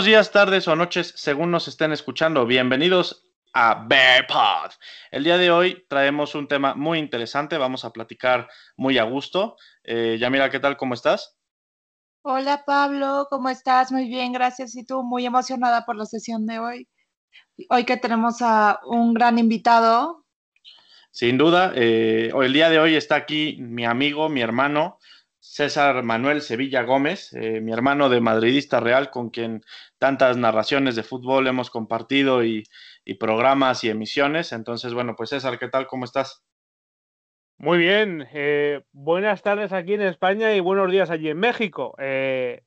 buenos días, tardes o noches, según nos estén escuchando. Bienvenidos a Bear Pod. El día de hoy traemos un tema muy interesante. Vamos a platicar muy a gusto. Eh, Yamira, ¿qué tal? ¿Cómo estás? Hola Pablo, ¿cómo estás? Muy bien, gracias. Y tú, muy emocionada por la sesión de hoy. Hoy que tenemos a un gran invitado. Sin duda, eh, el día de hoy está aquí mi amigo, mi hermano, César Manuel Sevilla Gómez, eh, mi hermano de Madridista Real, con quien tantas narraciones de fútbol hemos compartido y, programas y emisiones. Entonces, bueno, pues César, ¿qué tal? ¿Cómo estás? Muy bien, eh, buenas tardes aquí en España y buenos días allí en México. Eh,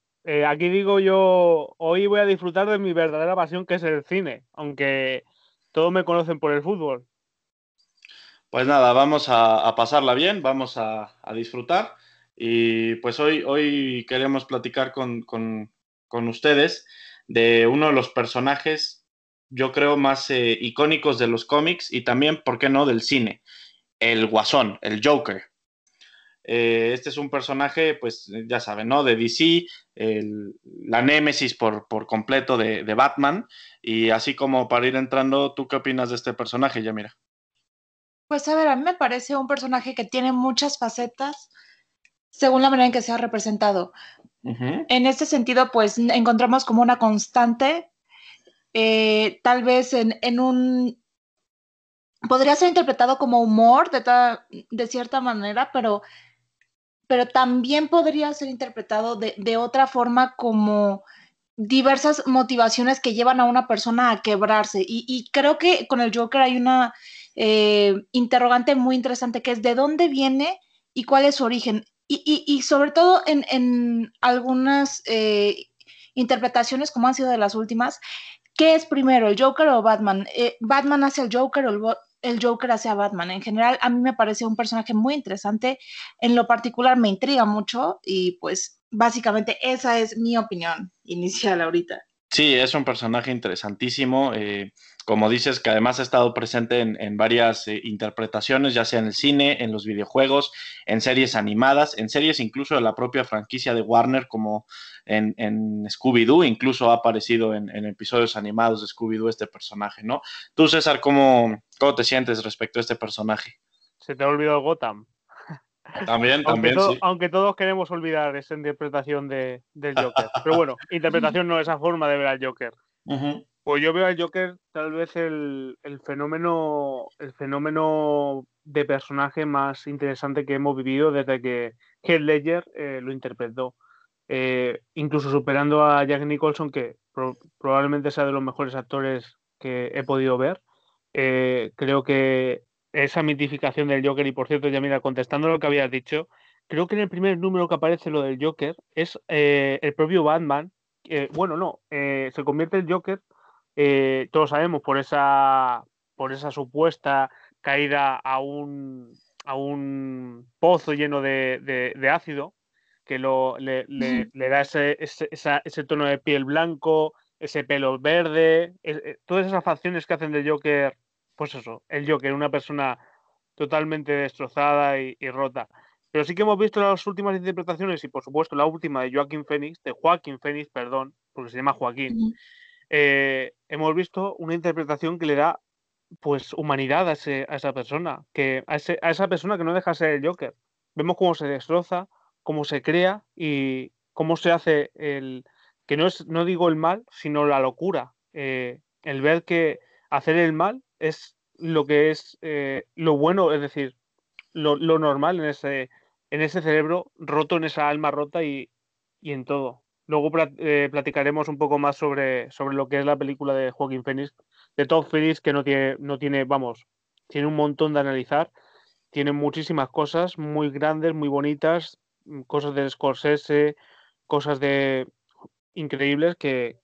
aquí digo yo, hoy voy a disfrutar de mi verdadera pasión que es el cine, aunque todos me conocen por el fútbol. Pues nada, vamos a, pasarla bien, vamos a disfrutar. Y pues hoy, hoy queremos platicar con, ustedes de uno de los personajes, yo creo, más eh, icónicos de los cómics y también, ¿por qué no?, del cine, el Guasón, el Joker. Eh, este es un personaje, pues ya saben, ¿no? De DC, la némesis por, por completo de, de, Batman. Y así como para ir entrando, ¿tú qué opinas de este personaje, Yamira? Pues a ver, a mí me parece un personaje que tiene muchas facetas según la manera en que se ha representado. En este sentido, pues encontramos como una constante, eh, tal vez en, un... Podría ser interpretado como humor de, de cierta manera, pero, pero también podría ser interpretado de, otra forma como diversas motivaciones que llevan a una persona a quebrarse. Y, creo que con el Joker hay una eh, interrogante muy interesante que es de dónde viene y cuál es su origen. Y, sobre todo en, algunas eh, interpretaciones, como han sido de las últimas, ¿qué es primero, el Joker o Batman? Eh, ¿Batman hace el Joker o el, Joker hace a Batman? En general, a mí me parece un personaje muy interesante. En lo particular, me intriga mucho y pues básicamente esa es mi opinión inicial ahorita. Sí, es un personaje interesantísimo. Eh, como dices, que además ha estado presente en, varias eh, interpretaciones, ya sea en el cine, en los videojuegos, en series animadas, en series incluso de la propia franquicia de Warner, como en, Scooby-Doo, incluso ha aparecido en, episodios animados de Scooby-Doo este personaje, ¿no? Tú, César, ¿cómo, ¿cómo te sientes respecto a este personaje? Se te ha olvidado Gotham. También, también. Aunque, aunque todos queremos olvidar esa interpretación de, del Joker. Pero bueno, interpretación no, esa forma de ver al Joker. Pues yo veo al Joker tal vez el, fenómeno el fenómeno de personaje más interesante que hemos vivido desde que Heath Ledger eh, lo interpretó. Eh, incluso superando a Jack Nicholson, que probablemente sea de los mejores actores que he podido ver. Eh, creo que esa mitificación del Joker, y por cierto, ya mira, contestando lo que habías dicho, creo que en el primer número que aparece lo del Joker es el propio Batman. bueno, no, se convierte el Joker eh, todos sabemos por esa, por esa supuesta caída a un, a un pozo lleno de, ácido que lo, le, da ese, ese, tono de piel blanco, ese pelo verde, eh, todas esas facciones que hacen del Joker, pues eso, el Joker, una persona totalmente destrozada y, rota. Pero sí que hemos visto las últimas interpretaciones y por supuesto la última de Joaquín Phoenix, de Joaquín Phoenix, perdón, porque se llama Joaquín, eh, hemos visto una interpretación que le da pues humanidad a, esa persona, que a, esa persona que no deja ser el Joker. Vemos cómo se destroza, cómo se crea y cómo se hace el que no es, no digo el mal, sino la locura. Eh, el ver que hacer el mal es lo que es eh, lo bueno, es decir, lo, normal en ese, en ese cerebro roto, en esa alma rota y, y en todo. Luego eh, platicaremos un poco más sobre, sobre lo que es la película de Joaquín Phoenix, de Todd Phillips, que no tiene, no tiene, vamos, tiene un montón de analizar, tiene muchísimas cosas muy grandes, muy bonitas, mm, cosas de Scorsese, cosas de increíbles que,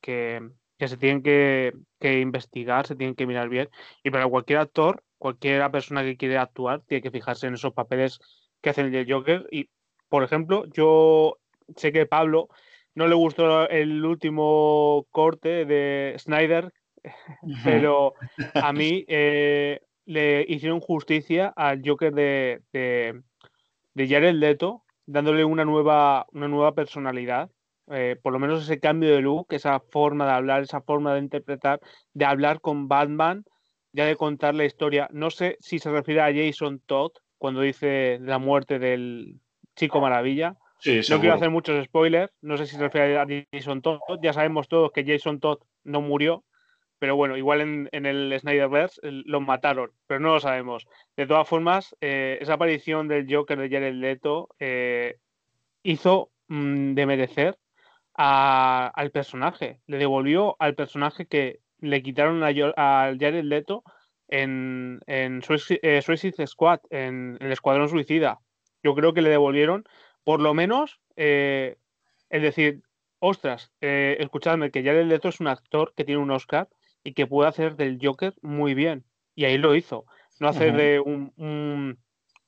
se tienen que, investigar, se tienen que mirar bien. Y para cualquier actor, cualquier persona que quiere actuar, tiene que fijarse en esos papeles que hacen el Joker. Y, por ejemplo, yo sé que Pablo no le gustó el último corte de Snyder, pero a mí eh, le hicieron justicia al Joker de, de, Jared Leto, dándole una nueva, una nueva personalidad. Eh, por lo menos ese cambio de look, esa forma de hablar, esa forma de interpretar, de hablar con Batman, ya de contar la historia. No sé si se refiere a Jason Todd cuando dice la muerte del chico maravilla. no quiero hacer muchos spoilers, no sé si se refiere a Jason Todd, ya sabemos todos que Jason Todd no murió, pero bueno, igual en, en el Snyderverse lo mataron, pero no lo sabemos. De todas formas, eh, esa aparición del Joker de Jared Leto eh, hizo mm, de merecer al personaje, le devolvió al personaje que le quitaron a, a Jared Leto en, en eh, Suicide, Squad, en, el Escuadrón Suicida. Yo creo que le devolvieron, por lo menos, es decir, ostras, escuchadme que Jared Leto es un actor que tiene un Oscar y que puede hacer del Joker muy bien. Y ahí lo hizo. No hacer de un,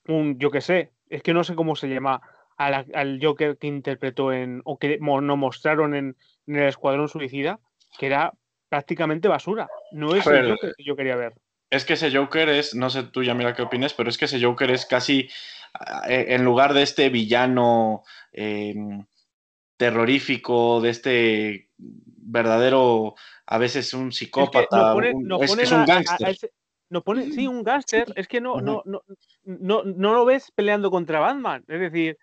un, yo qué sé, es que no sé cómo se llama al, Joker que interpretó en, o que nos mostraron en, el Escuadrón Suicida, que era prácticamente basura. No es el Joker que yo quería ver. Es que ese Joker es, no sé tú ya mira qué opinas, pero es que ese Joker es casi, eh, en lugar de este villano em, terrorífico, de este verdadero a veces un psicópata, es, un gángster. sí, un gángster, es que no, no, no, no, no lo ves peleando contra Batman, es decir,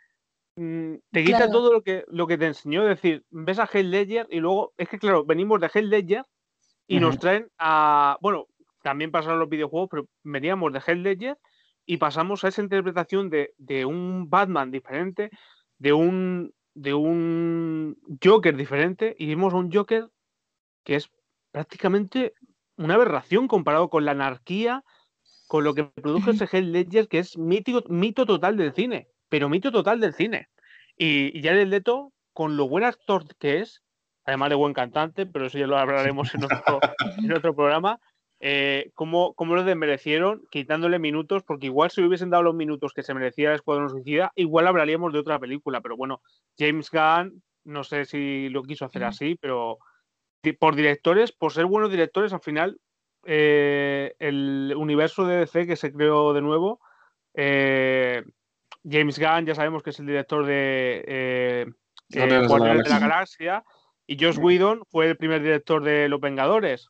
te quita todo lo que, lo que te enseñó, es decir, ves a Heath Ledger y luego, es que claro, venimos de Heath Ledger y nos traen a, bueno, también pasaron los videojuegos, pero veníamos de Heath Ledger y pasamos a esa interpretación de, de un Batman diferente, de un, de un Joker diferente y vimos un Joker que es prácticamente una aberración comparado con la anarquía, con lo que produjo ese Heath Ledger, que es mito total del cine, pero mito total del cine. Y, ya el Leto, con lo buen actor que es, además de buen cantante, pero eso ya lo hablaremos en otro, en otro programa, eh, cómo, cómo, lo desmerecieron quitándole minutos, porque igual si hubiesen dado los minutos que se merecía el Escuadrón Suicida, igual hablaríamos de otra película, pero bueno, James Gunn, no sé si lo quiso hacer así, pero por directores, por ser buenos directores, al final eh, el universo de DC que se creó de nuevo, eh, James Gunn ya sabemos que es el director de eh, de la Galaxia y Josh Whedon fue el primer director de Los Vengadores.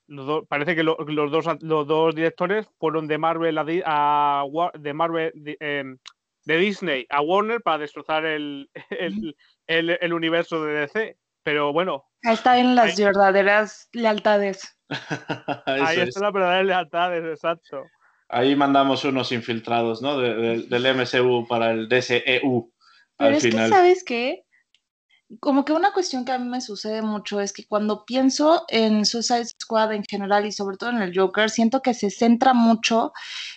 parece que los, dos, los dos directores fueron de Marvel a, de Marvel de, Disney a Warner para destrozar el, el universo de DC. Pero bueno, Está en las verdaderas lealtades. Ahí está la verdadera lealtades, exacto. Ahí mandamos unos infiltrados, ¿no? del MCU para el DCEU. Pero es que, ¿sabes qué? Como que una cuestión que a mí me sucede mucho es que cuando pienso en Suicide Squad en general y sobre todo en el Joker, siento que se centra mucho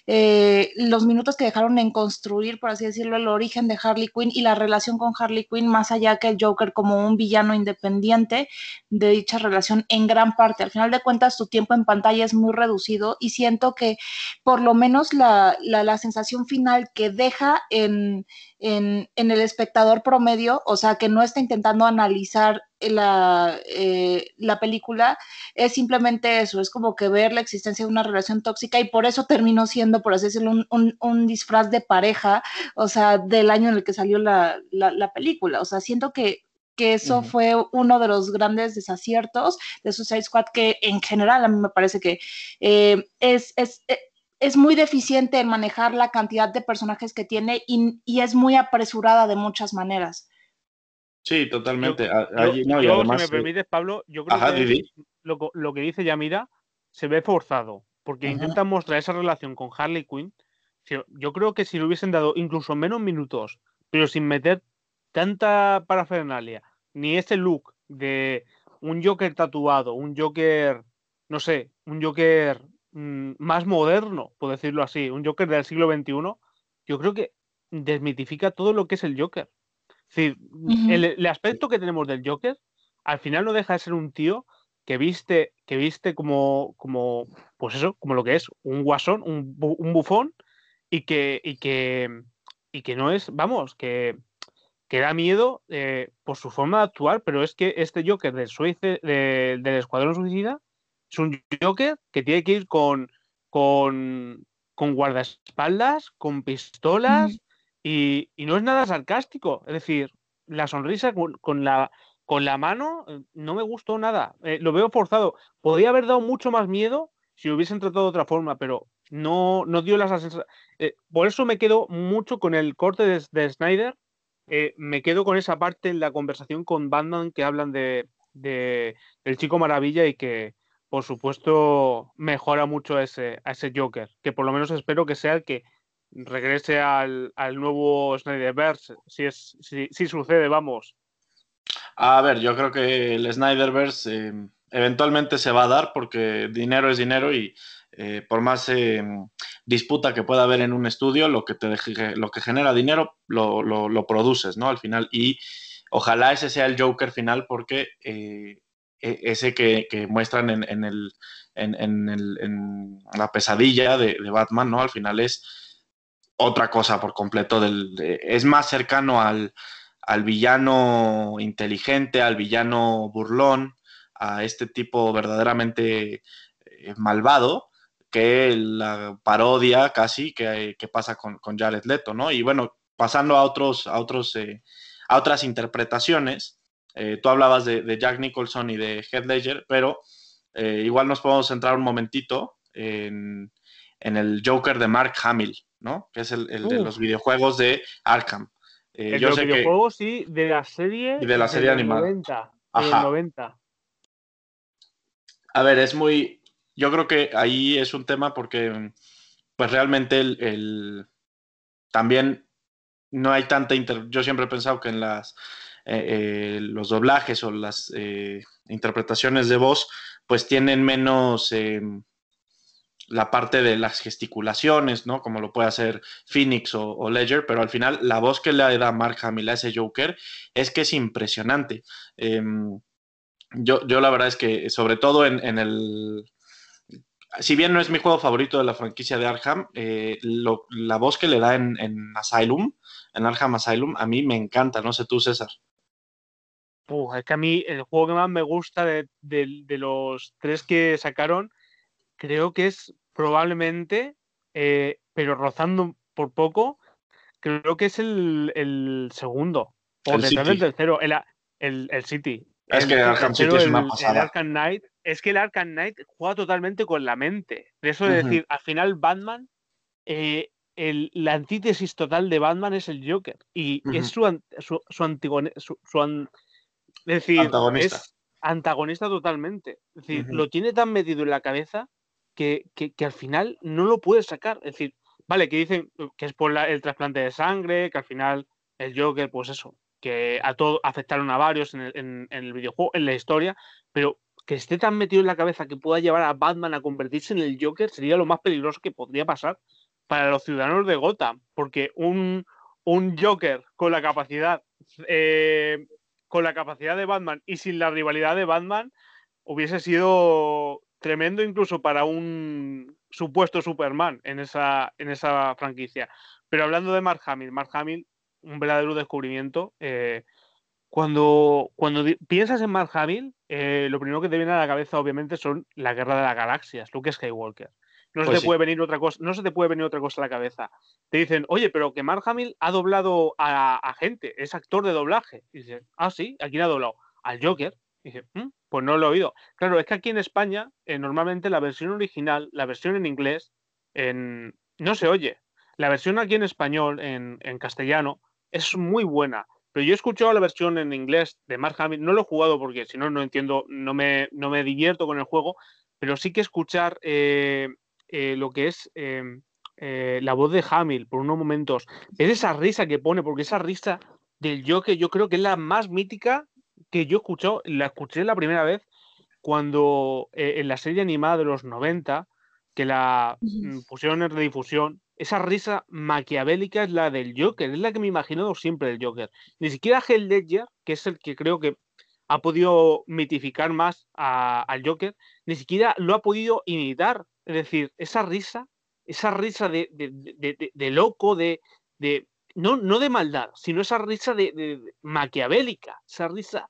eh, los minutos que dejaron en construir, por así decirlo, el origen de Harley Quinn y la relación con Harley Quinn, más allá que el Joker como un villano independiente de dicha relación en gran parte. Al final de cuentas, su tiempo en pantalla es muy reducido y siento que por lo menos la, la sensación final que deja en en, el espectador promedio, o sea, que no está intentando analizar la, eh, la, película, es simplemente eso, es como que ver la existencia de una relación tóxica y por eso terminó siendo, por así decirlo, un, disfraz de pareja, o sea, del año en el que salió la, película. O sea, siento que, que eso fue uno de los grandes desaciertos de Suicide Squad, que en general a mí me parece que eh, es, es, eh, es muy deficiente en manejar la cantidad de personajes que tiene y, es muy apresurada de muchas maneras. Sí, totalmente. si me permites, Pablo, yo creo que lo, que dice Yamira se ve forzado, porque intentan mostrar esa relación con Harley Quinn. Yo creo que si le hubiesen dado incluso menos minutos, pero sin meter tanta parafernalia, ni ese look de un Joker tatuado, un Joker, no sé, un Joker Mm, más moderno, por decirlo así, un Joker del siglo XXI, yo creo que desmitifica todo lo que es el Joker. Es decir, el, aspecto que tenemos del Joker, al final no deja de ser un tío que viste, que viste como, como, pues eso, como lo que es, un guasón, un, bufón, y que, y que, y que no es, vamos, que, que da miedo eh, por su forma de actuar, pero es que este Joker del, Suice, del Escuadrón Suicida es un Joker que tiene que ir con, con, con guardaespaldas, con pistolas y, no es nada sarcástico. Es decir, la sonrisa con, la, con la mano eh, no me gustó nada. Eh, lo veo forzado. Podría haber dado mucho más miedo si hubiesen tratado de otra forma, pero no, no dio las sensación. por eso me quedo mucho con el corte de, Snyder. me quedo con esa parte en la conversación con Batman que hablan de, de el chico maravilla y que por supuesto mejora mucho a ese, ese Joker, que por lo menos espero que sea el que regrese al, al nuevo Snyderverse, si, es, si, sucede, vamos. A ver, yo creo que el Snyderverse eh, eventualmente se va a dar porque dinero es dinero y eh, por más eh, disputa que pueda haber en un estudio, lo que, te, lo que genera dinero lo, lo, lo, produces, ¿no? Al final, y ojalá ese sea el Joker final porque ese que, que muestran en, en, el, en, en, la pesadilla de, Batman, ¿no? Al final es otra cosa por completo. Es más cercano al, al, villano inteligente, al villano burlón, a este tipo verdaderamente eh, malvado, que la parodia casi que, que pasa con, con, Jared Leto, ¿no? Y bueno, pasando a otros, a otros, eh, a otras interpretaciones. Eh, tú hablabas de, de, Jack Nicholson y de Heath Ledger, pero eh, igual nos podemos centrar un momentito en, en el Joker de Mark Hamill, ¿no? Que es el, el de los videojuegos de Arkham. Eh, el de los videojuegos, sí, de la serie. Y de la serie animada. 90, Ajá. 90. A ver, es muy. Yo creo que ahí es un tema porque, pues realmente el, el también no hay tanta inter... Yo siempre he pensado que en las eh, eh, los doblajes o las eh, interpretaciones de voz, pues tienen menos em, la parte de las gesticulaciones, ¿no? Como lo puede hacer Phoenix o, Ledger, pero al final la voz que le da Mark Hamill a ese Joker es que es impresionante. Em, yo, yo, la verdad es que, sobre todo en, el. Si bien no es mi juego favorito de la franquicia de Arkham, la voz que le da en, Asylum, en Arkham Asylum, a mí me encanta, no sé tú, César. Uf, es que a mí el juego que más me gusta de, de, de los tres que sacaron, creo que es probablemente, eh, pero rozando por poco, creo que es el, el segundo. O el detrás del tercero, el, el, el City. Es que el Arkham City es una pasada. El Arkham Knight, es que el Arkham Knight juega totalmente con la mente. De eso de uh -huh. decir, al final Batman, eh, el, la antítesis total de Batman es el Joker. Y uh -huh. es su, su, su, antigone, su, su an, es decir, antagonista. es antagonista totalmente. Es decir, uh -huh. lo tiene tan metido en la cabeza que, que, que, al final no lo puedes sacar. Es decir, vale, que dicen que es por la, el trasplante de sangre, que al final el Joker, pues eso, que a todo afectaron a varios en el, en, en el, videojuego, en la historia, pero que esté tan metido en la cabeza que pueda llevar a Batman a convertirse en el Joker sería lo más peligroso que podría pasar para los ciudadanos de Gotham, porque un, un Joker con la capacidad eh, con la capacidad de Batman y sin la rivalidad de Batman hubiese sido tremendo incluso para un supuesto Superman en esa, en esa franquicia. Pero hablando de Mark Hamill, Mark Hamill, un verdadero descubrimiento. Eh, cuando, cuando piensas en Mark Hamill, eh, lo primero que te viene a la cabeza, obviamente, son la guerra de las galaxias, Luke Skywalker. No, pues se te sí. puede venir otra cosa, no se te puede venir otra cosa a la cabeza. Te dicen, oye, pero que Mark Hamill ha doblado a, a gente, es actor de doblaje. Y dices, ah, sí, ¿a quién ha doblado? Al Joker. Y dice, mmm, pues no lo he oído. Claro, es que aquí en España, eh, normalmente la versión original, la versión en inglés, en... no se oye. La versión aquí en español, en, en, castellano, es muy buena. Pero yo he escuchado la versión en inglés de Mark Hamill, no lo he jugado porque si no, no entiendo, no me, no me divierto con el juego, pero sí que escuchar eh, eh, lo que es em, eh, la voz de Hamill por unos momentos, es esa risa que pone, porque esa risa del que yo creo que es la más mítica que yo he escuchado, la escuché la primera vez cuando eh, en la serie animada de los 90, que la uh pusieron en redifusión, esa risa maquiavélica es la del Joker, es la que me he imaginado siempre del Joker. Ni siquiera Hell Ledger, que es el que creo que ha podido mitificar más al Joker, ni siquiera lo ha podido imitar. Es decir, esa risa, esa risa de, loco, de, no, no de maldad, sino esa risa de, maquiavélica, esa risa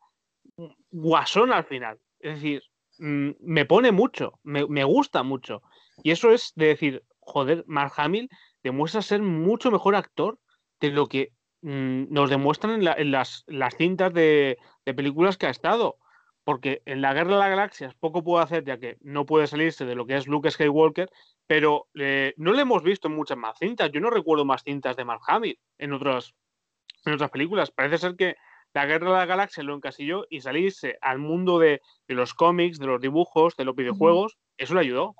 guasón al final. Es decir, mmm, me pone mucho, me, me, gusta mucho. Y eso es de decir, joder, Mark Hamill demuestra ser mucho mejor actor de lo que mm, nos demuestran en, las, cintas de, películas que ha estado. Porque en la Guerra de las Galaxias poco puede hacer, ya que no puede salirse de lo que es Luke Skywalker, pero eh, no le hemos visto en muchas más cintas. Yo no recuerdo más cintas de Mark Hamill en otras, en otras películas. Parece ser que la Guerra de la Galaxia lo encasilló y salirse al mundo de, los cómics, de los dibujos, de los videojuegos, eso le ayudó.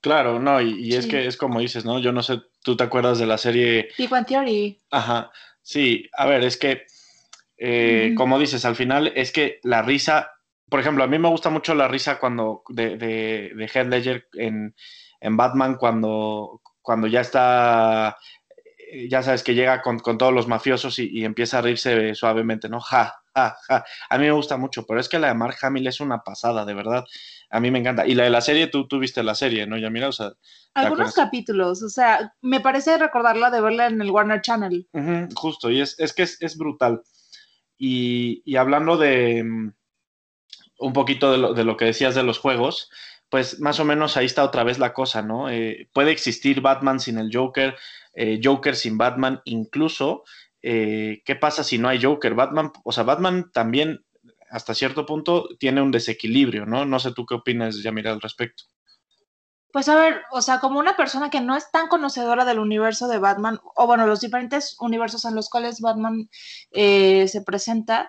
Claro, no, y, es que es como dices, ¿no? Yo no sé, ¿tú te acuerdas de la serie? Big One Theory. Ajá, sí, a ver, es que, eh, como dices, al final es que la risa, por ejemplo, a mí me gusta mucho la risa cuando, de, de, de Heath Ledger en, en Batman, cuando, cuando ya está eh, ya sabes que llega con, todos los mafiosos y, empieza a reírse suavemente, ¿no? Ja, ja, ja. A mí me gusta mucho, pero es que la de Mark Hamill es una pasada, de verdad. A mí me encanta. Y la de la serie, tú, tú viste la serie, ¿no? Ya mira, o sea. Algunos capítulos, o sea, me parece recordarla de verla en el Warner Channel. justo, y es, que es, brutal. Y, hablando de mm, un poquito de lo, de lo que decías de los juegos, pues más o menos ahí está otra vez la cosa, ¿no? Eh, puede existir Batman sin el Joker, eh, Joker sin Batman, incluso, eh, ¿qué pasa si no hay Joker? Batman, o sea, Batman también hasta cierto punto tiene un desequilibrio, ¿no? No sé tú qué opinas, Yamira, al respecto. Pues a ver, o sea, como una persona que no es tan conocedora del universo de Batman, o bueno, los diferentes universos en los cuales Batman se presenta,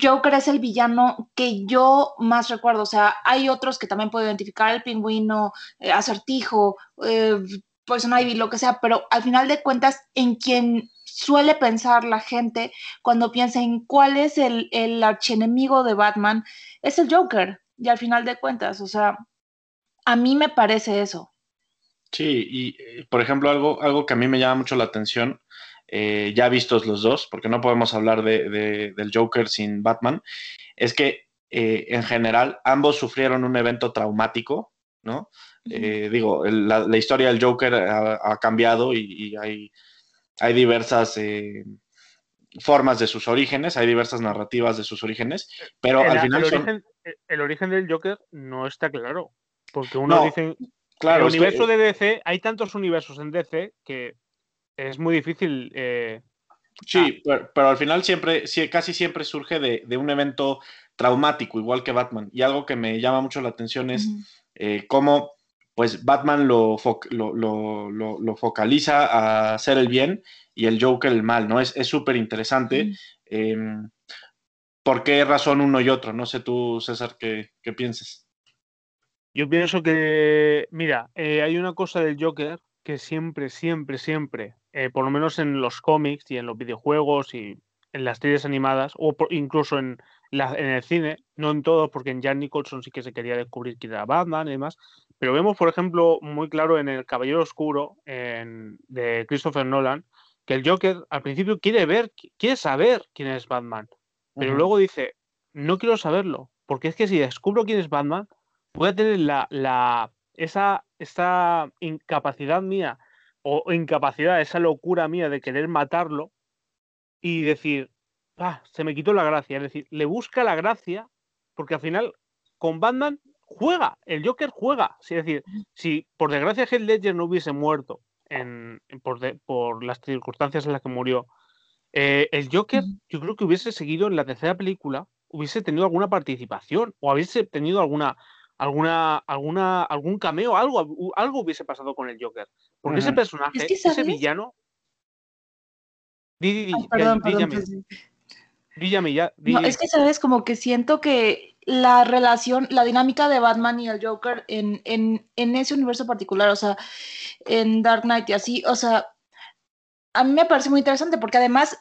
Joker es el villano que yo más recuerdo. O sea, hay otros que también puedo identificar, el pingüino, eh, acertijo, eh, Poison Ivy, lo que sea, pero al final de cuentas, en quien suele pensar la gente cuando piensa en cuál es el, el archienemigo de Batman, es el Joker. Y al final de cuentas, o sea, a mí me parece eso. Sí, y eh, por ejemplo, algo, algo que a mí me llama mucho la atención eh, ya vistos los dos, porque no podemos hablar de, del Joker sin Batman, es que eh, en general ambos sufrieron un evento traumático, ¿no? Eh, digo, la, historia del Joker ha, cambiado y, hay, hay, diversas formas de sus orígenes, hay diversas narrativas de sus orígenes, pero al final... El, origen, el origen del Joker no está claro, porque uno dice... Claro, el universo de DC, hay tantos universos en DC que es muy difícil. Eh, sí, pero, al final siempre, casi siempre surge de, un evento traumático, igual que Batman. Y algo que me llama mucho la atención es eh, cómo pues Batman lo, lo, focaliza a hacer el bien y el Joker el mal, ¿no? Es súper interesante. Em, ¿Por qué razón uno y otro? No sé tú, César, qué, qué piensas. Yo pienso que, mira, eh, hay una cosa del Joker que siempre, siempre, siempre eh, por lo menos en los cómics y en los videojuegos y en las series animadas, o incluso en, en el cine, no en todos, porque en Jack Nicholson sí que se quería descubrir quién era Batman y demás, pero vemos, por ejemplo, muy claro en El Caballero Oscuro de Christopher Nolan, que el Joker al principio quiere ver, quiere saber quién es Batman, pero luego dice, no quiero saberlo, porque es que si descubro quién es Batman, voy a tener la, la, esa, esa incapacidad mía o incapacidad, esa locura mía de querer matarlo y decir, ah, se me quitó la gracia. Es decir, le busca la gracia porque al final con Batman juega, el Joker juega. Es decir, si por desgracia Heath Ledger no hubiese muerto en, por, las circunstancias en las que murió, eh, el Joker yo creo que hubiese seguido en la tercera película, hubiese tenido alguna participación o hubiese tenido alguna alguna, alguna, algún cameo, algo, algo hubiese pasado con el Joker. Porque ese personaje, ese villano. Perdón, ya. No, es que sabes, como que siento que la relación, la dinámica de Batman y el Joker en, en, en ese universo particular, o sea, en Dark Knight y así, o sea, a mí me parece muy interesante porque además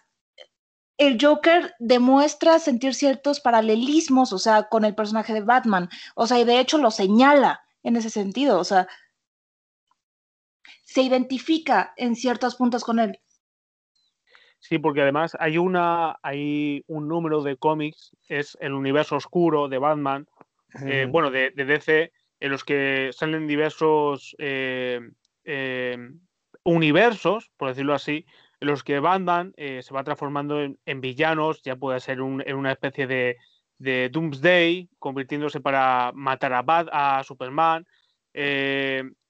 el Joker demuestra sentir ciertos paralelismos, o sea, con el personaje de Batman, o sea, y de hecho lo señala en ese sentido, o sea, se identifica en ciertos puntos con él. Sí, porque además hay una, hay un número de cómics, es el universo oscuro de Batman, eh, bueno, de, DC, en los que salen diversos eh, eh, universos, por decirlo así, en los que Batman eh, se va transformando en, villanos, ya puede ser en una especie de, Doomsday, convirtiéndose para matar a, Bat, a Superman.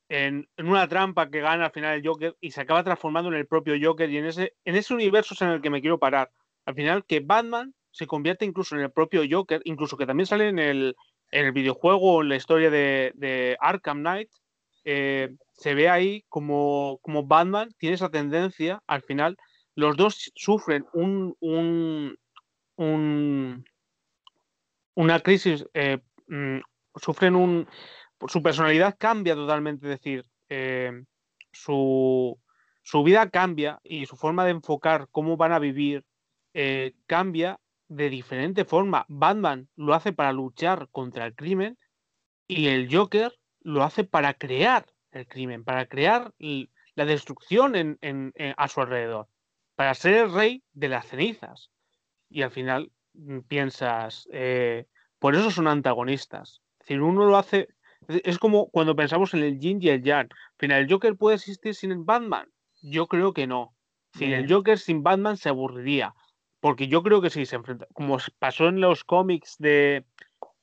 En, una trampa que gana al final el Joker y se acaba transformando en el propio Joker y en ese, en ese universo es en el que me quiero parar. Al final que Batman se convierte incluso en el propio Joker, incluso que también sale en el, en el videojuego, en la historia de, Arkham Knight, eh, se ve ahí como, como, Batman tiene esa tendencia, al final, los dos sufren un, un, una crisis, eh, mm, sufren un, su personalidad cambia totalmente, es decir, eh, su, su, vida cambia y su forma de enfocar cómo van a vivir cambia de diferente forma. Batman lo hace para luchar contra el crimen y el Joker lo hace para crear el crimen, para crear la destrucción en, a su alrededor, para ser el rey de las cenizas. Y al final mm, piensas, eh, por eso son antagonistas. Es uno lo hace, es como cuando pensamos en el yin y el yang. Al final, ¿el Joker puede existir sin Batman? Yo creo que no. Si el Joker sin Batman se aburriría porque yo creo que sí, se enfrenta. Como pasó en los cómics de,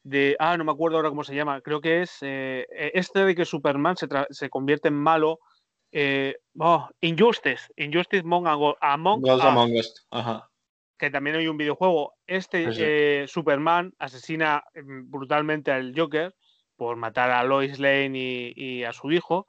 de. Ah, no me acuerdo ahora cómo se llama. Creo que es eh, e, este de que Superman se, se convierte en malo. Eh, oh, Injustice. Injustice Among, Among, Us. Que también hay un videojuego. Este eh, Superman asesina mm, brutalmente al Joker por matar a Lois Lane y a su hijo.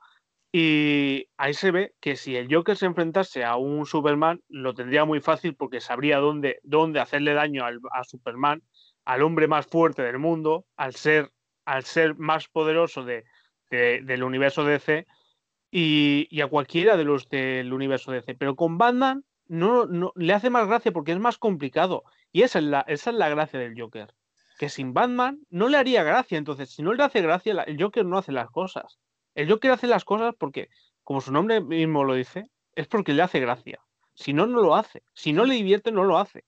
Y ahí se ve que si el Joker se enfrentase a un Superman, lo tendría muy fácil porque sabría dónde, dónde hacerle daño al, a Superman, al hombre más fuerte del mundo, al ser, al ser más poderoso de, del universo DC y, a cualquiera de los del universo DC. Pero con Batman no, no, le hace más gracia porque es más complicado. Y esa es, la, esa es la gracia del Joker. Que sin Batman no le haría gracia. Entonces, si no le hace gracia, el Joker no hace las cosas. El Joker hace las cosas porque, como su nombre mismo lo dice, es porque le hace gracia. Si no, no lo hace. Si no le divierte, no lo hace.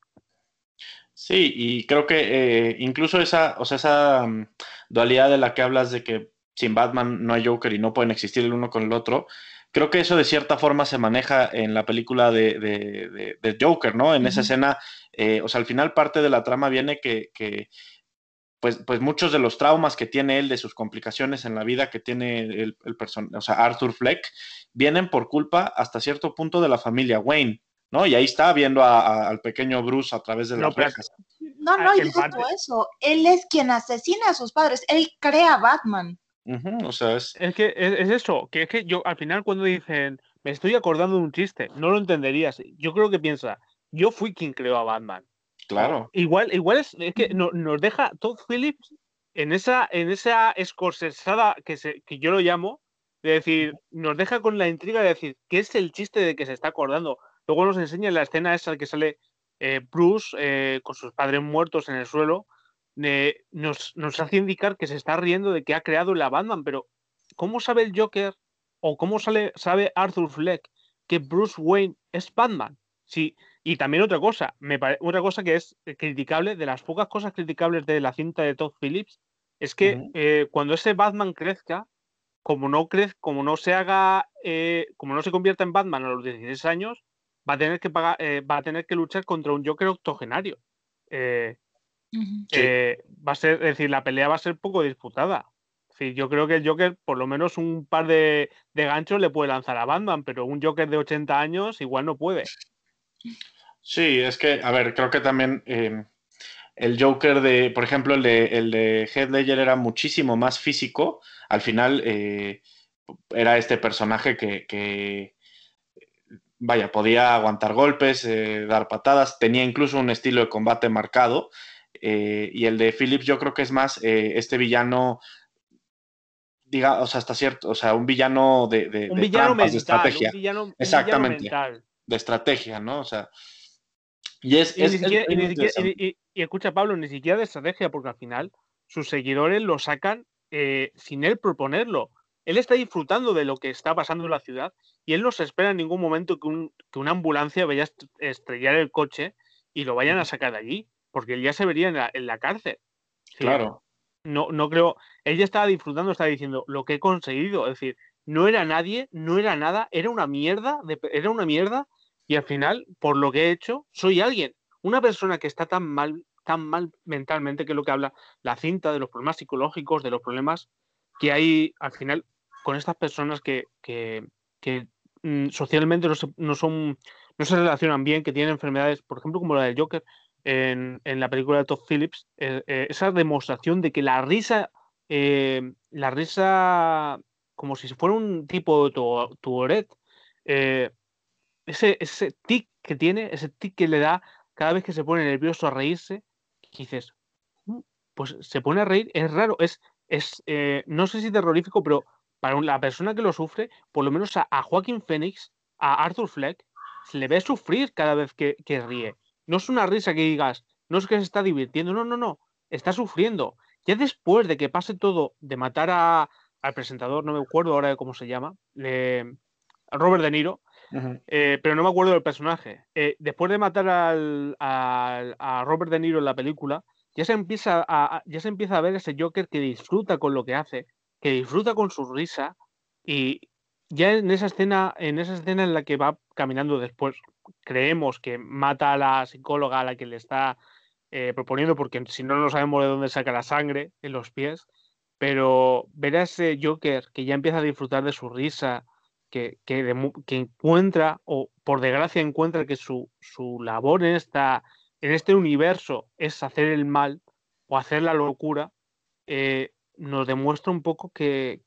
Sí, y creo que eh, incluso esa, o sea, esa mm, dualidad de la que hablas de que sin Batman no hay Joker y no pueden existir el uno con el otro, creo que eso de cierta forma se maneja en la película de, Joker, ¿no? En esa escena, eh, o sea, al final parte de la trama viene que, que pues, pues muchos de los traumas que tiene él, de sus complicaciones en la vida que tiene el, el o sea, Arthur Fleck, vienen por culpa hasta cierto punto de la familia Wayne, ¿no? Y ahí está viendo al pequeño Bruce a través de las rejas. No, no, y todo eso. Él es quien asesina a sus padres. Él crea a Batman. o sea, es... Es que es, eso, que es que yo al final cuando dicen, me estoy acordando de un chiste, no lo entenderías. Yo creo que piensa, yo fui quien creó a Batman. Claro. Igual, igual es, que nos deja Todd Phillips en esa, en esa escorsesada que, que yo lo llamo, de decir, nos deja con la intriga de decir, ¿qué es el chiste de que se está acordando? Luego nos enseña la escena esa que sale eh, Bruce eh, con sus padres muertos en el suelo, nos, nos, hace indicar que se está riendo de que ha creado la Batman, pero ¿cómo sabe el Joker o cómo sale, sabe Arthur Fleck que Bruce Wayne es Batman? Si, y también otra cosa, me otra cosa que es criticable, de las pocas cosas criticables de la cinta de Todd Phillips, es que eh, cuando ese Batman crezca, como no crez, como no se haga, eh, como no se convierta en Batman a los 16 años, va a tener que pagar, eh, va a tener que luchar contra un Joker octogenario. va a ser, es decir, la pelea va a ser poco disputada. yo creo que el Joker, por lo menos un par de, de ganchos le puede lanzar a Batman, pero un Joker de 80 años igual no puede. Sí, es que, a ver, creo que también eh, el Joker de, por ejemplo, el de, el de Heath Ledger era muchísimo más físico. Al final eh, era este personaje que, vaya, podía aguantar golpes, eh, dar patadas, tenía incluso un estilo de combate marcado. y el de Phillips yo creo que es más este villano diga, o sea, hasta cierto, o sea, un villano de, de, un villano mental, estrategia. Un villano, Exactamente. De estrategia, ¿no? O sea, y es, y, escucha, Pablo, ni siquiera de estrategia, porque al final sus seguidores lo sacan eh, sin él proponerlo. Él está disfrutando de lo que está pasando en la ciudad y él no se espera en ningún momento que, un, que una ambulancia vaya a estrellar el coche y lo vayan a sacar de allí, porque él ya se vería en la, en la cárcel. claro. No, no creo. Él ya estaba disfrutando, estaba diciendo lo que he conseguido. Es decir, no era nadie, no era nada, era una mierda, era una mierda y al final, por lo que he hecho, soy alguien. Una persona que está tan mal, tan mal mentalmente, que es lo que habla la cinta de los problemas psicológicos, de los problemas que hay, al final, con estas personas que, mm, socialmente no, son, no se relacionan bien, que tienen enfermedades, por ejemplo, como la del Joker en, la película de Todd Phillips, eh, eh, esa demostración de que la risa, eh, la risa como si fuera un tipo de Tourette, ese, ese tic que tiene, ese tic que le da cada vez que se pone nervioso a reírse, dices, mm, pues se pone a reír, es raro, es, es no sé si terrorífico, pero para la persona que lo sufre, por lo menos a, Joaquín Phoenix, a Arthur Fleck, se le ve sufrir cada vez que, ríe. No es una risa que digas, no es que se está divirtiendo, no, no, no, está sufriendo. Ya después de que pase todo, de matar a, al presentador, no me acuerdo ahora de cómo se llama, Robert De Niro, eh, pero no me acuerdo del personaje. Eh, después de matar a Robert De Niro en la película, ya se, empieza a, ya se empieza a ver ese Joker que disfruta con lo que hace, que disfruta con su risa y ya en esa escena, en esa escena en la que va caminando después, creemos que mata a la psicóloga a la que le está eh, proponiendo, porque si no, no sabemos de dónde saca la sangre en los pies, pero ver a ese Joker que ya empieza a disfrutar de su risa, que, que, encuentra, o por desgracia encuentra que su, su labor en, esta, en este universo es hacer el mal o hacer la locura, eh, nos demuestra un poco que,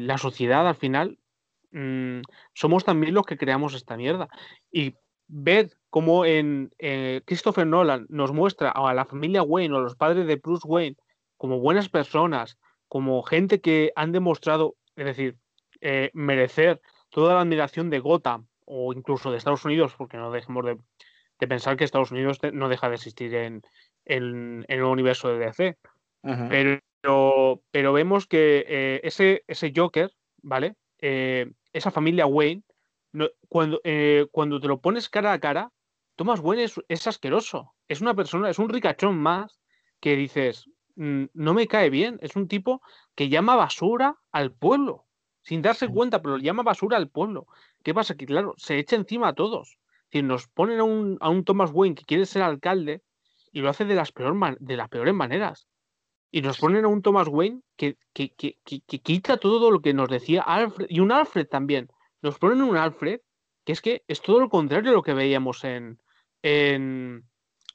la sociedad al final mm, somos también los que creamos esta mierda. Y ver cómo en eh, Christopher Nolan nos muestra a la familia Wayne o a los padres de Bruce Wayne como buenas personas, como gente que han demostrado, es decir, eh, merecer toda la admiración de Gotham o incluso de Estados Unidos, porque no dejemos de, pensar que Estados Unidos no deja de existir en, en el universo de DC pero, pero vemos que eh, ese, ese Joker, ¿vale? Eh, esa familia Wayne, cuando, eh, cuando te lo pones cara a cara, Thomas Wayne es, asqueroso. Es una persona, es un ricachón más que dices, mm, no me cae bien. Es un tipo que llama basura al pueblo, sin darse cuenta, pero llama basura al pueblo. ¿Qué pasa? Que claro, se echa encima a todos. Si nos ponen a un, a un Thomas Wayne que quiere ser alcalde y lo hace de las, peor de las peores maneras y nos ponen a un Thomas Wayne que, que, quita todo lo que nos decía Alfred, y un Alfred también. Nos ponen un Alfred que es que es todo lo contrario de lo que veíamos en, en,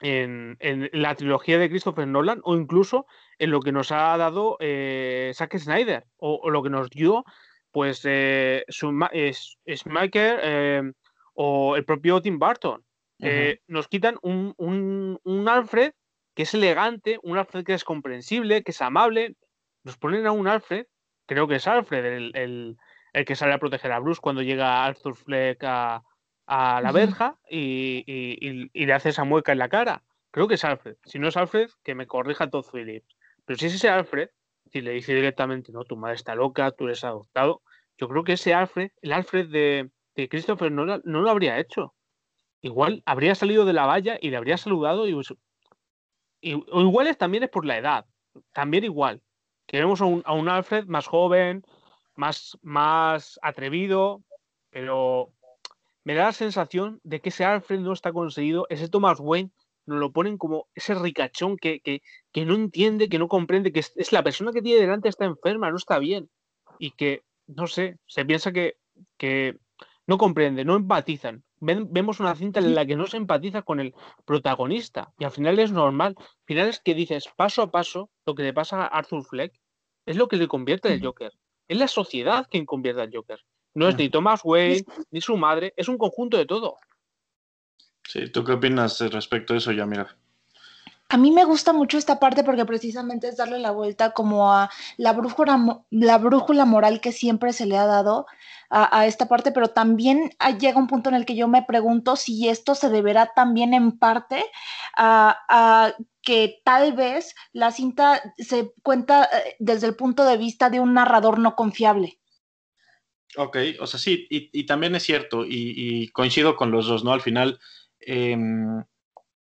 en, la trilogía de Christopher Nolan o incluso en lo que nos ha dado eh, Zack Snyder o, lo que nos dio pues eh, eh, o el propio Tim Burton. Eh, nos quitan un, un, un Alfred que es elegante, un Alfred que es comprensible, que es amable. Nos ponen a un Alfred, creo que es Alfred, el, que sale a proteger a Bruce cuando llega Arthur Fleck a, la verja y, le hace esa mueca en la cara. Creo que es Alfred. Si no es Alfred, que me corrija todo Phillips. Pero si es ese Alfred, si le dice directamente, no, tu madre está loca, tú eres adoptado, yo creo que ese Alfred, el Alfred de, de Christopher no, no lo habría hecho. Igual habría salido de la valla y le habría saludado y o iguales también es por la edad, también igual. Queremos a un, a un Alfred más joven, más, más atrevido, pero me da la sensación de que ese Alfred no está conseguido, ese Thomas Wayne nos lo ponen como ese ricachón que, que, que no entiende, que no comprende, que es, la persona que tiene delante está enferma, no está bien. Y que, no sé, se piensa que, que no comprende, no empatizan vemos una cinta en la que no se empatiza con el protagonista y al final es normal. Al final es que dices paso a paso lo que le pasa a Arthur Fleck es lo que le convierte en el Joker. Es la sociedad quien convierte al Joker. No es ni Thomas Wayne ni su madre, es un conjunto de todo. Sí, ¿tú qué opinas respecto a eso, ya mira? A mí me gusta mucho esta parte porque precisamente es darle la vuelta como a la brújula, la brújula moral que siempre se le ha dado a, esta parte, pero también llega un punto en el que yo me pregunto si esto se deberá también en parte a, que tal vez la cinta se cuenta eh, desde el punto de vista de un narrador no confiable. Ok, o sea, sí, y, también es cierto, y, coincido con los dos, ¿no? Al final, em,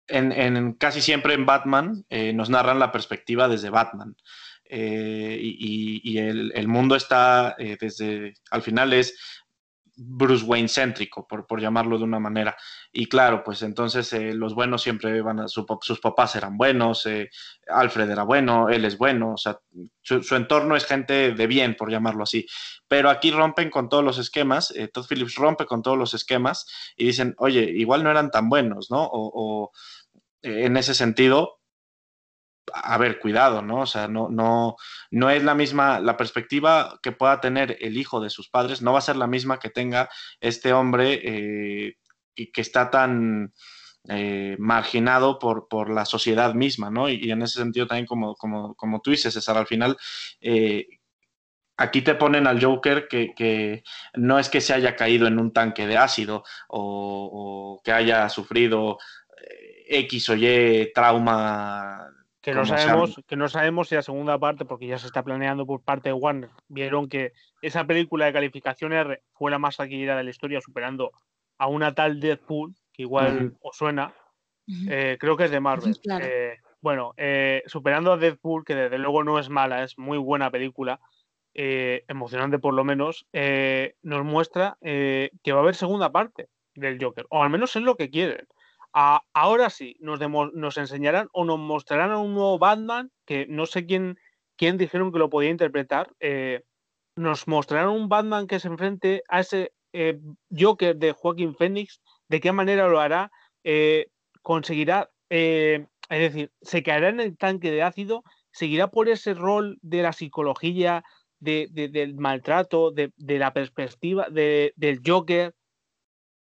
en, casi siempre en Batman eh, nos narran la perspectiva desde Batman. Eh, y, el, mundo está eh, desde, al final es Bruce Wayne céntrico, por, por, llamarlo de una manera. Y claro, pues entonces eh, los buenos siempre van a, sus papás eran buenos, eh, Alfred era bueno, él es bueno, o sea, su, entorno es gente de bien, por llamarlo así. Pero aquí rompen con todos los esquemas, eh, Todd Phillips rompe con todos los esquemas y dicen, oye, igual no eran tan buenos, ¿no? o en ese sentido, a ver, cuidado, ¿no? O sea, no, no, no es la misma, la perspectiva que pueda tener el hijo de sus padres, no va a ser la misma que tenga este hombre eh, que está tan eh, marginado por, por, la sociedad misma, ¿no? Y, en ese sentido también, como, como, como, tú dices, César, al final... Eh, aquí te ponen al Joker que, no es que se haya caído en un tanque de ácido o que haya sufrido X o Y trauma que no, sabemos, que no sabemos si la segunda parte, porque ya se está planeando por parte de Warner, vieron que esa película de calificación R fue la más adquirida de la historia, superando a una tal Deadpool, que igual os suena, eh, creo que es de Marvel. Eh, bueno, eh, superando a Deadpool, que desde luego no es mala, es muy buena película, emocionante por lo menos, nos muestra que va a haber segunda parte del Joker, o al menos es lo que quieren ahora sí, nos, nos enseñarán o nos mostrarán a un nuevo Batman, que no sé quién, quién dijeron que lo podía interpretar, eh, nos mostrarán un Batman que se enfrente a ese eh, Joker de Joaquín Phoenix, de qué manera lo hará, eh, conseguirá, es decir, se caerá en el tanque de ácido, seguirá por ese rol de la psicología, del maltrato, de, la perspectiva del Joker,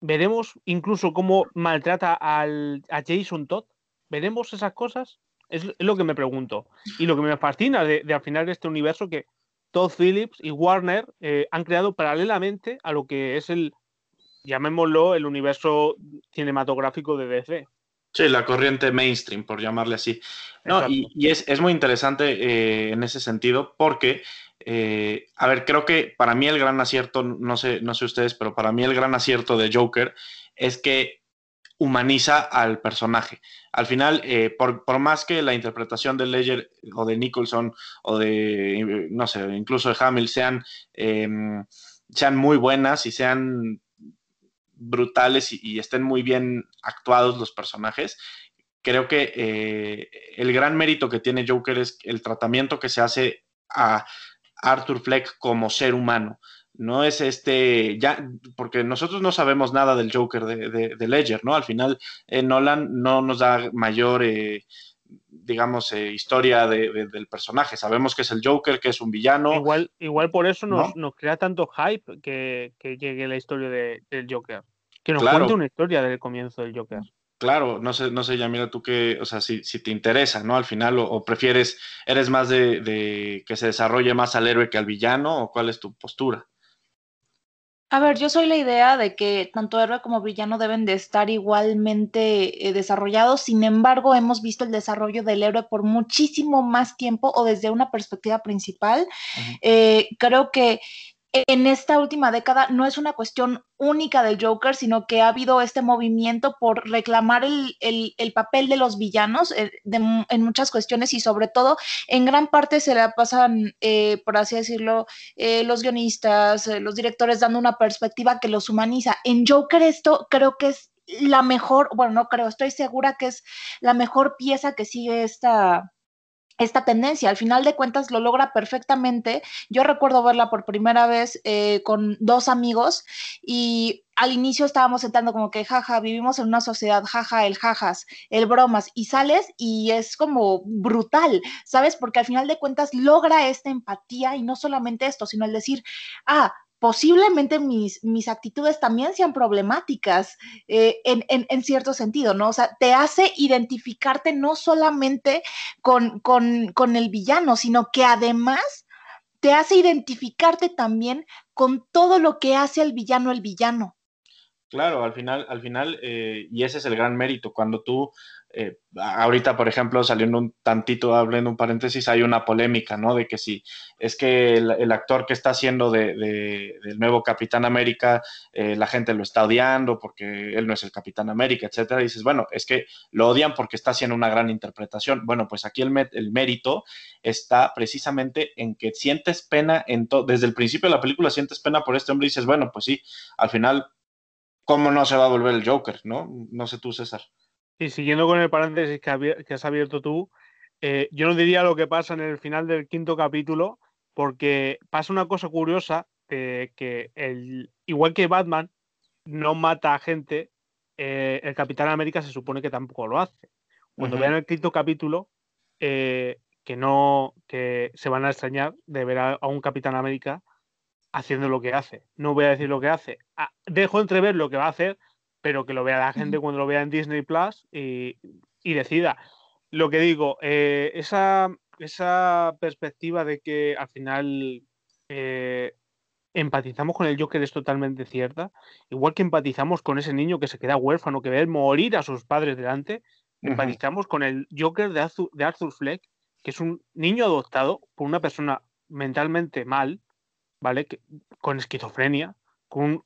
veremos incluso cómo maltrata al, a Jason Todd. ¿Veremos esas cosas? Es, lo que me pregunto. Y lo que me fascina de, al final de este universo que Todd Phillips y Warner eh, han creado paralelamente a lo que es el, llamémoslo, el universo cinematográfico de DC. Sí, la corriente mainstream, por llamarle así. No, y, es, muy interesante eh, en ese sentido porque eh, a ver, creo que para mí el gran acierto, no sé, no sé ustedes, pero para mí el gran acierto de Joker es que humaniza al personaje. Al final, eh, por, más que la interpretación de Ledger o de Nicholson o de, no sé, incluso de Hamill sean, em, sean muy buenas y sean brutales y, estén muy bien actuados los personajes, creo que eh, el gran mérito que tiene Joker es el tratamiento que se hace a Arthur Fleck como ser humano. No es este, ya, porque nosotros no sabemos nada del Joker de, Ledger, ¿no? Al final, eh, Nolan no nos da mayor, eh, digamos, eh, historia del personaje. Sabemos que es el Joker, que es un villano. Igual, igual por eso nos, crea tanto hype que, llegue la historia del Joker. Que nos cuente una historia del comienzo del Joker claro, no sé, no sé, ya mira tú que, o sea, si, si te interesa, ¿no? Al final, o, prefieres, eres más de, que se desarrolle más al héroe que al villano, o cuál es tu postura? A ver, yo soy la idea de que tanto héroe como villano deben de estar igualmente eh, desarrollados, sin embargo, hemos visto el desarrollo del héroe por muchísimo más tiempo o desde una perspectiva principal. Eh, creo que en esta última década no es una cuestión única del Joker, sino que ha habido este movimiento por reclamar el, papel de los villanos eh, en muchas cuestiones y sobre todo en gran parte se la pasan, eh, por así decirlo, eh, los guionistas, los directores dando una perspectiva que los humaniza. En Joker esto creo que es la mejor, bueno, no creo, estoy segura que es la mejor pieza que sigue esta esta tendencia. Al final de cuentas lo logra perfectamente. Yo recuerdo verla por primera vez eh, con dos amigos y al inicio estábamos sentando como que, jaja, vivimos en una sociedad, jaja, el jajas, el bromas, y sales y es como brutal, ¿sabes? Porque al final de cuentas logra esta empatía y no solamente esto, sino el decir, ah, posiblemente mis, mis actitudes también sean problemáticas eh, en, cierto sentido, ¿no? O sea, te hace identificarte no solamente con, con el villano, sino que además te hace identificarte también con todo lo que hace al villano el villano. Claro, al final, al final, eh, y ese es el gran mérito, cuando tú eh, ahorita, por ejemplo, saliendo un tantito, abriendo un paréntesis, hay una polémica, ¿no? De que si es que el, actor que está haciendo de, del nuevo Capitán América, eh, la gente lo está odiando porque él no es el Capitán América, etcétera. Y dices, bueno, es que lo odian porque está haciendo una gran interpretación. Bueno, pues aquí el, mérito está precisamente en que sientes pena en desde el principio de la película sientes pena por este hombre y dices, bueno, pues sí, al final, ¿cómo no se va a volver el Joker, no? No sé tú, César. Y siguiendo con el paréntesis que, has abierto tú, eh, yo no diría lo que pasa en el final del quinto capítulo, porque pasa una cosa curiosa, que el, igual que Batman no mata a gente, eh, el Capitán América se supone que tampoco lo hace. Cuando vean el quinto capítulo, eh, que no, que se van a extrañar de ver a, un Capitán América haciendo lo que hace. No voy a decir lo que hace. Ah, dejo entrever lo que va a hacer, pero que lo vea la gente cuando lo vea en Disney Plus y, decida. Lo que digo, eh, esa, esa perspectiva de que al final eh, empatizamos con el Joker es totalmente cierta. Igual que empatizamos con ese niño que se queda huérfano, que ve morir a sus padres delante, empatizamos con el Joker de Arthur, de Arthur Fleck, que es un niño adoptado por una persona mentalmente mal, ¿vale? con esquizofrenia,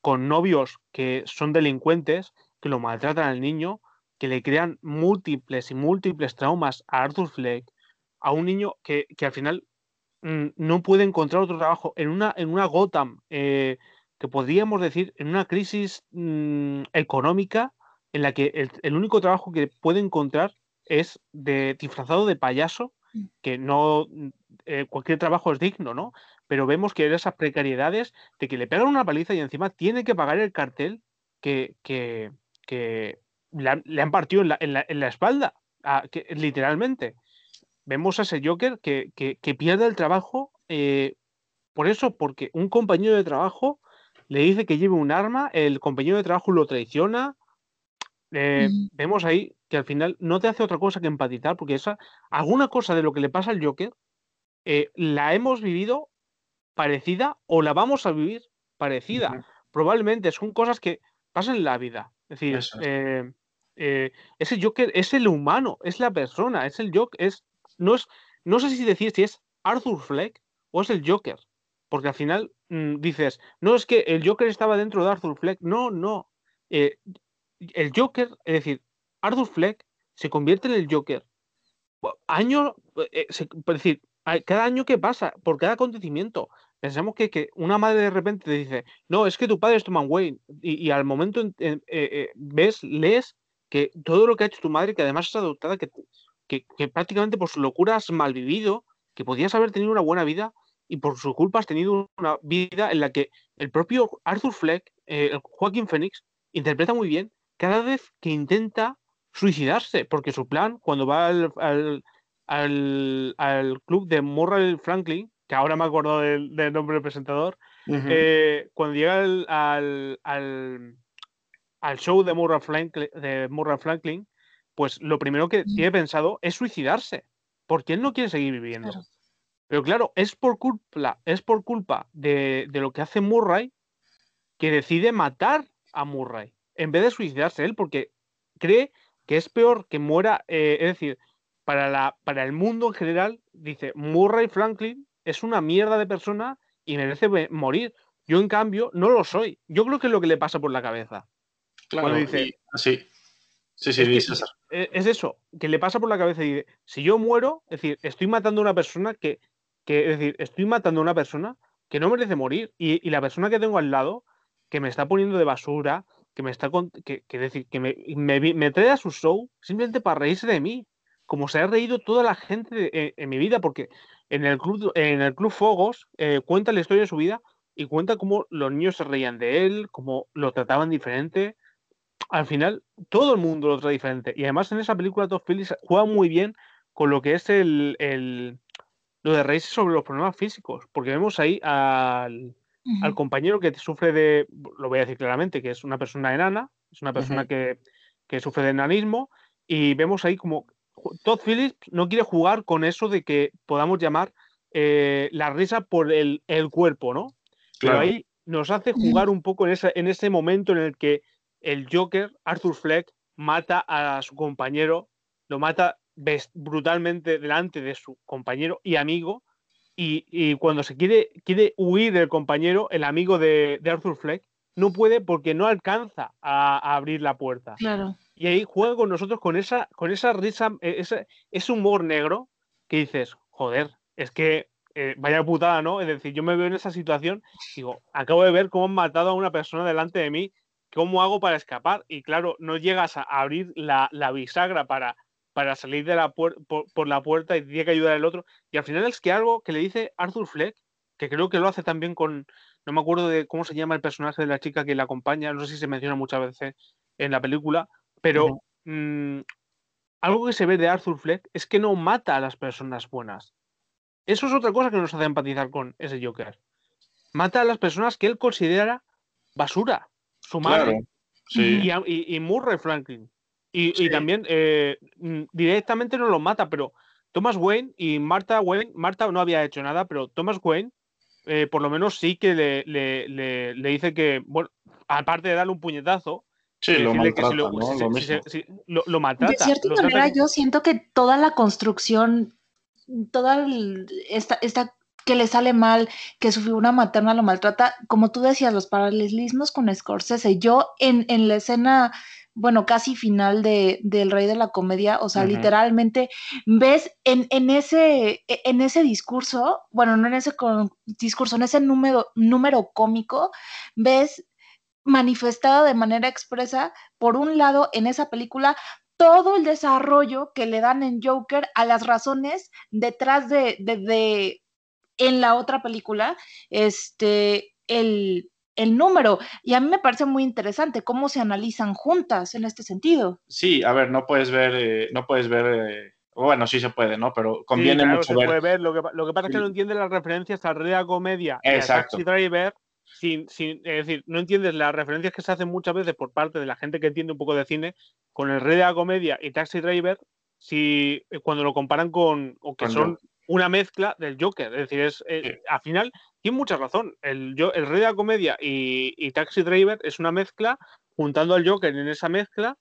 con, novios que son delincuentes, que lo maltratan al niño, que le crean múltiples y múltiples traumas a Arthur Fleck, a un niño que, al final mm, no puede encontrar otro trabajo en una, en una Gotham, eh, que podríamos decir, en una crisis mm, económica en la que el, único trabajo que puede encontrar es de disfrazado de payaso. Que no eh, cualquier trabajo es digno, ¿no? pero vemos que hay esas precariedades de que le pegan una paliza y encima tiene que pagar el cartel que, le, han, partido en la, espalda, literalmente. Vemos a ese Joker que, pierde el trabajo eh, por eso, porque un compañero de trabajo le dice que lleve un arma, el compañero de trabajo lo traiciona. Eh, vemos ahí que al final no te hace otra cosa que empatizar, porque esa, alguna cosa de lo que le pasa al Joker eh, la hemos vivido parecida o la vamos a vivir parecida. Probablemente son cosas que pasan en la vida. Es decir, eh, eh, ese Joker es el humano, es la persona, es el Joker, es, no es, no sé si decir si es Arthur Fleck o es el Joker, porque al final mm, dices, no es que el Joker estaba dentro de Arthur Fleck, no, no. El Joker, es decir, Arthur Fleck se convierte en el Joker. Año, es decir, cada año que pasa, por cada acontecimiento, Pensamos que, una madre de repente te dice, no, es que tu padre es Thomas Wayne, y, al momento eh, eh, ves, lees que todo lo que ha hecho tu madre, que además es adoptada, que, que, prácticamente por su locura has malvivido, que podías haber tenido una buena vida y por su culpa has tenido una vida en la que el propio Arthur Fleck, eh, Joaquín Phoenix, interpreta muy bien cada vez que intenta suicidarse, porque su plan, cuando va al, al, al club de Murray Franklin, que ahora me acuerdo del, nombre del presentador, eh, cuando llega al, al, show de Murray, Franklin, de Franklin, pues lo primero que tiene pensado es suicidarse, porque él no quiere seguir viviendo. Pero claro, es por culpa, es por culpa de, lo que hace Murray que decide matar a Murray en vez de suicidarse él, porque cree que es peor que muera, eh, es decir, para, la, para el mundo en general, dice Murray Franklin es una mierda de persona y merece morir. Yo, en cambio, no lo soy. Yo creo que es lo que le pasa por la cabeza. Claro, dice, sí. Sí, sí, es, e, es, eso, que le pasa por la cabeza y dice, si yo muero, es decir, estoy matando a una persona que, que es decir, estoy matando a una persona que no merece morir y, la persona que tengo al lado, que me está poniendo de basura, que me está, que, que decir, que me, me, trae a su show simplemente para reírse de mí, como se ha reído toda la gente en mi vida, porque en el club, en el club Fogos eh, cuenta la historia de su vida y cuenta cómo los niños se reían de él, cómo lo trataban diferente. Al final, todo el mundo lo trata diferente. Y además, en esa película, Todd Phillips juega muy bien con lo que es el, el lo de reírse sobre los problemas físicos, porque vemos ahí al, al, compañero que sufre de, lo voy a decir claramente, que es una persona enana, es una persona que, que, sufre de enanismo, y vemos ahí como Todd Phillips no quiere jugar con eso de que podamos llamar eh, la risa por el, cuerpo, ¿no? Pero ahí nos hace jugar un poco en, ese momento en el que el Joker, Arthur Fleck, mata a su compañero, lo mata brutalmente delante de su compañero y amigo, y, cuando se quiere, quiere huir del compañero, el amigo de, Arthur Fleck, no puede porque no alcanza a, abrir la puerta. Claro. Y ahí juega con nosotros con esa, con esa risa, e, ese, ese humor negro que dices, joder, es que eh, vaya putada, ¿no? Es decir, yo me veo en esa situación, digo, acabo de ver cómo han matado a una persona delante de mí, ¿cómo hago para escapar? Y claro, no llegas a abrir la, bisagra para, para salir de la por, por, la puerta y tiene que ayudar al otro. Y al final es que algo que le dice Arthur Fleck, que creo que lo hace también con, no me acuerdo de cómo se llama el personaje de la chica que la acompaña, no sé si se menciona muchas veces en la película, pero mm, algo que se ve de Arthur Fleck es que no mata a las personas buenas. Eso es otra cosa que nos hace empatizar con ese Joker. Mata a las personas que él considera basura, su madre. y, Murray Franklin. Y, también eh, mm, directamente no lo mata, pero Thomas Wayne y Martha Wayne, Marta no había hecho nada, pero Thomas Wayne eh, por lo menos sí que le, le, dice que, bueno, aparte de darle un puñetazo, Sí, lo maltrata, lo. De cierta manera, yo siento que toda la construcción toda esta, esta que le sale mal, que su figura materna lo maltrata, como tú decías, los paralelismos con Scorsese. Yo en, en la escena, bueno, casi final de, del Rey de la Comedia, o sea, literalmente ves en, en, ese, e, en ese discurso, bueno, no en ese discurso, en ese número, número cómico, ves manifestada de manera expresa, por un lado, en esa película, todo el desarrollo que le dan en Joker a las razones detrás de, de, en la otra película, este, el, el, número. Y a mí me parece muy interesante cómo se analizan juntas en este sentido. Sí, a ver, no puedes ver, eh, no puedes ver. Eh, bueno, sí se puede, ¿no? Pero conviene mucho se Puede ver. Lo, que, lo que pasa es que no entiende las referencias a Rea Comedia Exacto. y a Taxi Driver sin, sin, es decir, no entiendes las referencias que se hacen muchas veces por parte de la gente que entiende un poco de cine con el la Comedia y Taxi Driver, si eh, cuando lo comparan con, o que son una mezcla del Joker. Es decir, es, eh, al final tiene mucha razón. El, el Rey de la Comedia y, Taxi Driver es una mezcla, juntando al Joker en esa mezcla,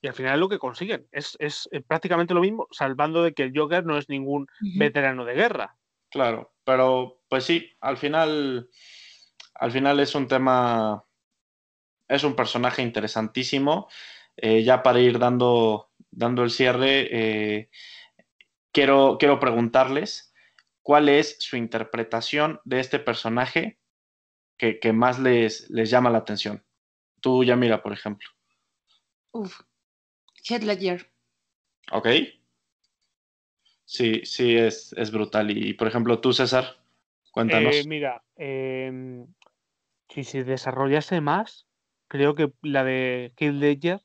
y al final es lo que consiguen. Es, es, eh, prácticamente lo mismo, salvando de que el Joker no es ningún veterano de guerra. Claro, pero pues sí, al final al final es un tema, es un personaje interesantísimo. Eh, ya para ir dando, dando el cierre, eh, quiero, quiero preguntarles cuál es su interpretación de este personaje que, más les, les, llama la atención. Tú, Yamira, por ejemplo. Uf, Heath Ledger. Ok. Sí, sí, es, es brutal. Y, por ejemplo, tú, César, cuéntanos. Eh, mira, em, si se desarrollase más, creo que la de Kill Ledger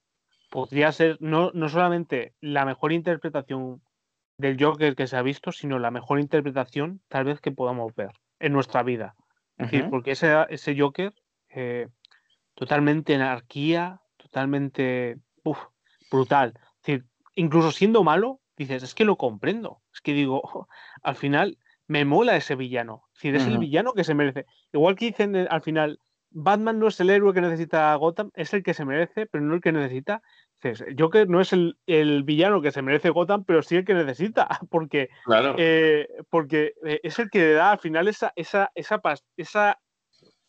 podría ser no, no solamente la mejor interpretación del Joker que se ha visto, sino la mejor interpretación tal vez que podamos ver en nuestra vida. Es decir, porque ese, ese Joker, eh, totalmente anarquía, totalmente brutal. Es decir, incluso siendo malo, dices, es que lo comprendo. Es que digo, al final me mola ese villano. Es decir, es el villano que se merece. Igual que dicen eh, al final, Batman no es el héroe que necesita Gotham, es el que se merece, pero no el que necesita. Joker no es el, villano que se merece Gotham, pero sí el que necesita, porque, eh, porque eh, es el que le da al final esa, esa, esa, esa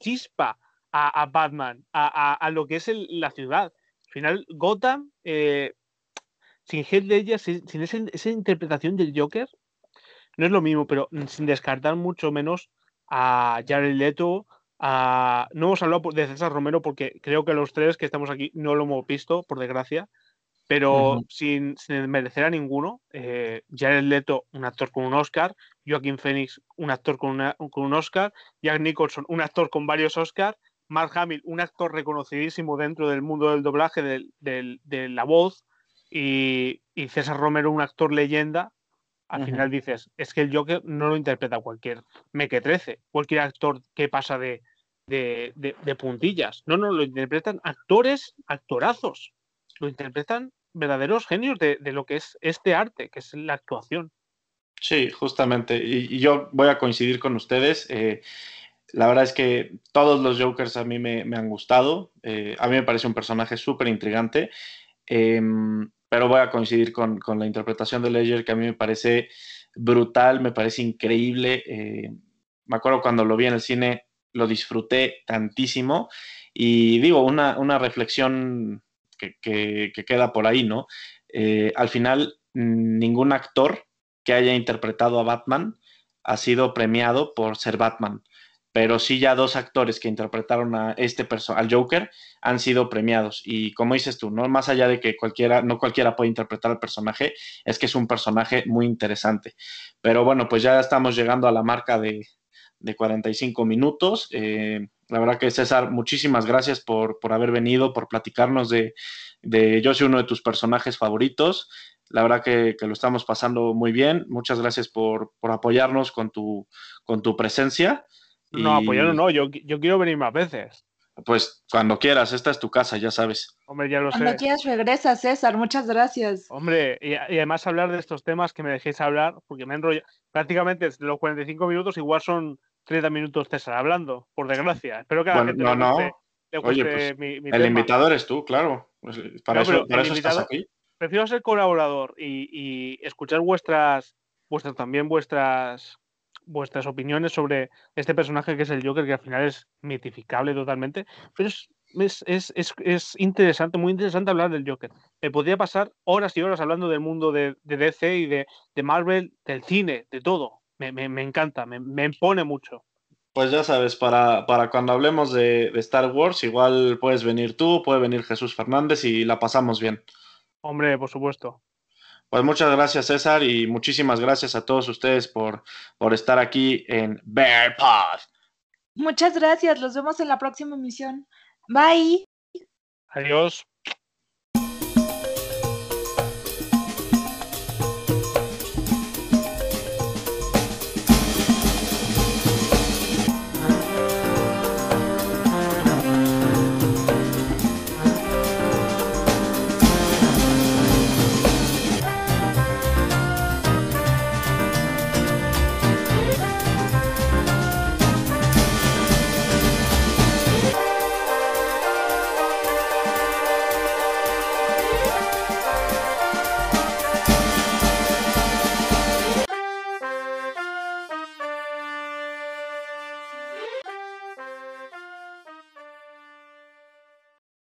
chispa a, Batman, a, lo que es la ciudad. Al final, Gotham, sin Heath Ledger, sin, sin esa interpretación del Joker, no es lo mismo, pero sin descartar mucho menos a Jared Leto, a... no hemos hablado de César Romero porque creo que los tres que estamos aquí no lo hemos visto, por desgracia, pero sin, merecer a ninguno, eh, Jared Leto, un actor con un Oscar, Joaquín Phoenix, un actor con, con un Oscar, Jack Nicholson, un actor con varios Oscars, Mark Hamill, un actor reconocidísimo dentro del mundo del doblaje, de la voz, y, y César Romero, un actor leyenda al final dices, es que el Joker no lo interpreta cualquier mequetrece, cualquier actor que pasa de, puntillas. No, no, lo interpretan actores, actorazos. Lo interpretan verdaderos genios de, lo que es este arte, que es la actuación. Sí, justamente. Y, yo voy a coincidir con ustedes. Eh, la verdad es que todos los Jokers a mí me, han gustado. Eh, a mí me parece un personaje súper intrigante. Em, pero voy a coincidir con, la interpretación de Ledger, que a mí me parece brutal, me parece increíble. Eh, me acuerdo cuando lo vi en el cine, lo disfruté tantísimo. Y digo, una, reflexión que, queda por ahí, ¿no? Eh, al final, ningún actor que haya interpretado a Batman ha sido premiado por ser Batman pero sí ya dos actores que interpretaron a este al Joker han sido premiados y como dices tú, no más allá de que cualquiera no cualquiera puede interpretar al personaje, es que es un personaje muy interesante. Pero bueno, pues ya estamos llegando a la marca de, de 45 minutos. Eh, la verdad que César, muchísimas gracias por, por haber venido, por platicarnos de, de, yo soy uno de tus personajes favoritos. La verdad que, que lo estamos pasando muy bien. Muchas gracias por, por apoyarnos con tu, con tu presencia. No, apoyarlo no, yo, yo quiero venir más veces. Pues cuando quieras, esta es tu casa, ya sabes. Hombre, ya lo sé. Cuando quieras regresa, César, muchas gracias. Hombre, y, además hablar de estos temas que me dejéis hablar, porque me enrollo. Prácticamente los 45 minutos igual son 30 minutos César hablando, por desgracia. Espero que a la gente no, no. Oye, pues, el invitado eres tú, claro. Pues, para eso, para eso estás aquí. Prefiero ser colaborador y, y escuchar vuestras, vuestras también vuestras vuestras opiniones sobre este personaje que es el Joker, que al final es mitificable totalmente, pero es, es, interesante, muy interesante hablar del Joker. Me podría pasar horas y horas hablando del mundo de, DC y de, Marvel, del cine, de todo. Me, encanta, me, me, impone mucho. Pues ya sabes, para, para cuando hablemos de, de, Star Wars, igual puedes venir tú, puede venir Jesús Fernández y la pasamos bien. Hombre, por supuesto. Pues muchas gracias, César, y muchísimas gracias a todos ustedes por, por estar aquí en Bear Path. Muchas gracias, los vemos en la próxima emisión. Bye. Adiós.